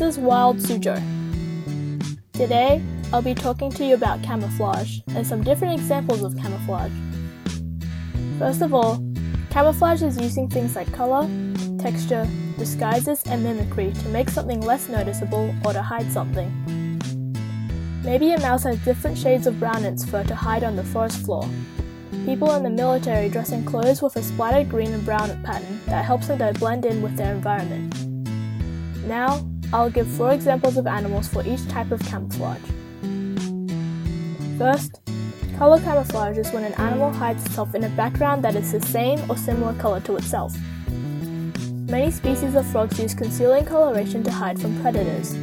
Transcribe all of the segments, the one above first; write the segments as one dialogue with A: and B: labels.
A: is Wild Suzhou. Today, I'll be talking to you about camouflage and some different examples of camouflage. First of all, camouflage is using things like color, texture, disguises, and mimicry to make something less noticeable or to hide something. Maybe a mouse has different shades of brown in its fur to hide on the forest floor. People in the military dress in clothes with a splattered green and brown pattern that helps them to blend in with their environment. Now, I'll give four examples of animals for each type of camouflage. First, color camouflage is when an animal hides itself in a background that is the same or similar color to itself. Many species of frogs use concealing coloration to hide from predators.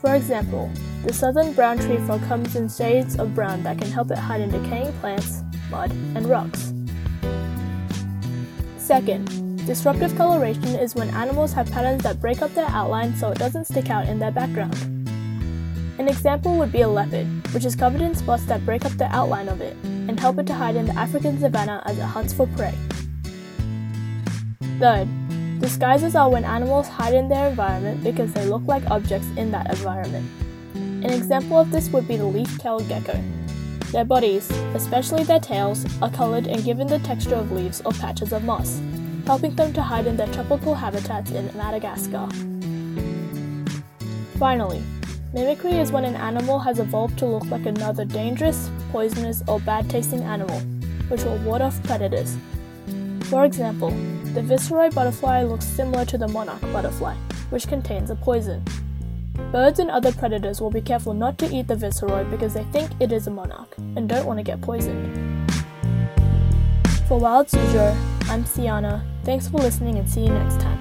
A: For example, the southern brown tree frog comes in shades of brown that can help it hide in decaying plants, mud, and rocks. Second, disruptive coloration is when animals have patterns that break up their outline so it doesn't stick out in their background. An example would be a leopard, which is covered in spots that break up the outline of it and help it to hide in the African savanna as it hunts for prey. Third, disguises are when animals hide in their environment because they look like objects in that environment. An example of this would be the leaf-tailed gecko. Their bodies, especially their tails, are colored and given the texture of leaves or patches of moss, helping them to hide in their tropical habitats in Madagascar. Finally, mimicry is when an animal has evolved to look like another dangerous, poisonous, or bad tasting animal, which will ward off predators. For example, the viceroy butterfly looks similar to the monarch butterfly, which contains a poison. Birds and other predators will be careful not to eat the viceroy because they think it is a monarch and don't want to get poisoned. For Wild Suzhou, I'm Sienna. Thanks for listening and see you next time.